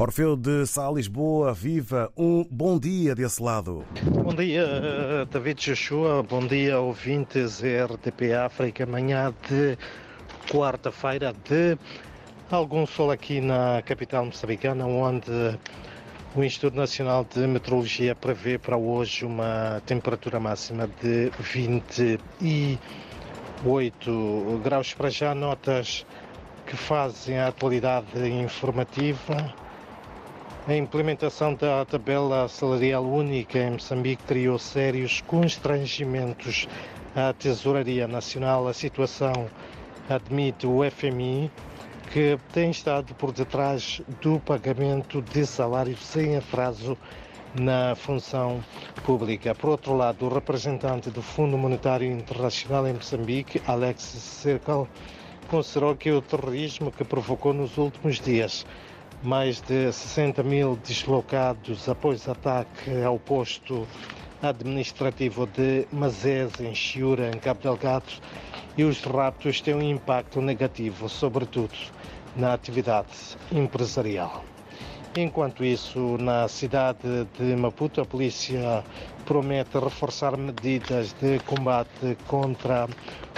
Orfeu de Sá, Lisboa, viva um bom dia desse lado. Bom dia, David Joshua, bom dia, ouvintes RTP África, manhã de quarta-feira de algum sol aqui na capital moçambicana, onde o Instituto Nacional de Meteorologia prevê para hoje uma temperatura máxima de 28 graus. Para já, notas que fazem a atualidade informativa. A implementação da tabela salarial única em Moçambique criou sérios constrangimentos à Tesouraria Nacional. A situação, admite o FMI, que tem estado por detrás do pagamento de salários sem atraso na função pública. Por outro lado, o representante do Fundo Monetário Internacional em Moçambique, Alex Circle, considerou que o terrorismo que provocou nos últimos dias mais de 60 mil deslocados após ataque ao posto administrativo de Mazés, em Chiura, em Cabo Delgado, e os raptos têm um impacto negativo, sobretudo na atividade empresarial. Enquanto isso, na cidade de Maputo, a polícia promete reforçar medidas de combate contra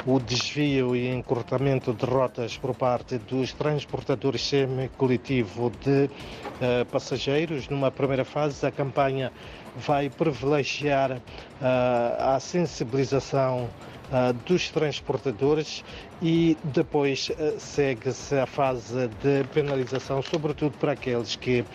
o desvio e encurtamento de rotas por parte dos transportadores semi-coletivo de uh, passageiros. Numa primeira fase, a campanha vai privilegiar uh, a sensibilização dos transportadores e depois uh, segue-se a fase de penalização, sobretudo para aqueles que uh,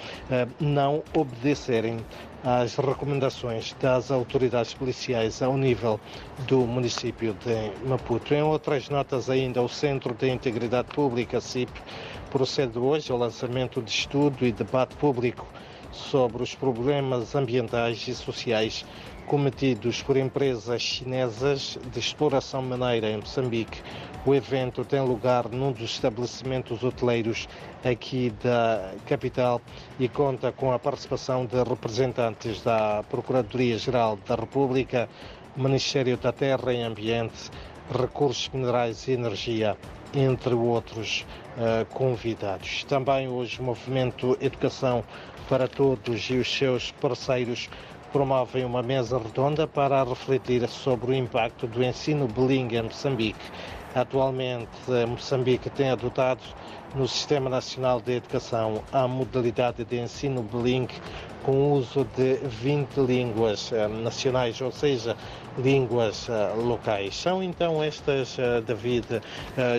não obedecerem às recomendações das autoridades policiais ao nível do município de Maputo. Em outras notas ainda, o Centro de Integridade Pública, CIP, procede hoje ao lançamento de estudo e debate público sobre os problemas ambientais e sociais cometidos por empresas chinesas de exploração maneira em Moçambique. O evento tem lugar num dos estabelecimentos hoteleiros aqui da capital e conta com a participação de representantes da Procuradoria-Geral da República, Ministério da Terra e Ambiente, Recursos Minerais e Energia, entre outros uh, convidados. Também hoje o movimento Educação para Todos e os seus parceiros promovem uma mesa redonda para refletir sobre o impacto do ensino bilingue em Moçambique. Atualmente, Moçambique tem adotado no Sistema Nacional de Educação a modalidade de ensino bilingue com uso de 20 línguas uh, nacionais, ou seja, línguas uh, locais. São então estas, uh, David,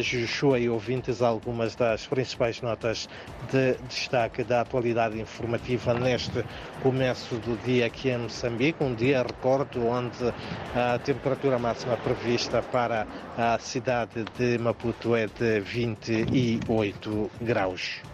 Joshua e ouvintes, algumas das principais notas de destaque da atualidade informativa neste começo do dia aqui em Moçambique, um dia, recordo, onde a temperatura máxima prevista para a cidade de Maputo é de 28 graus.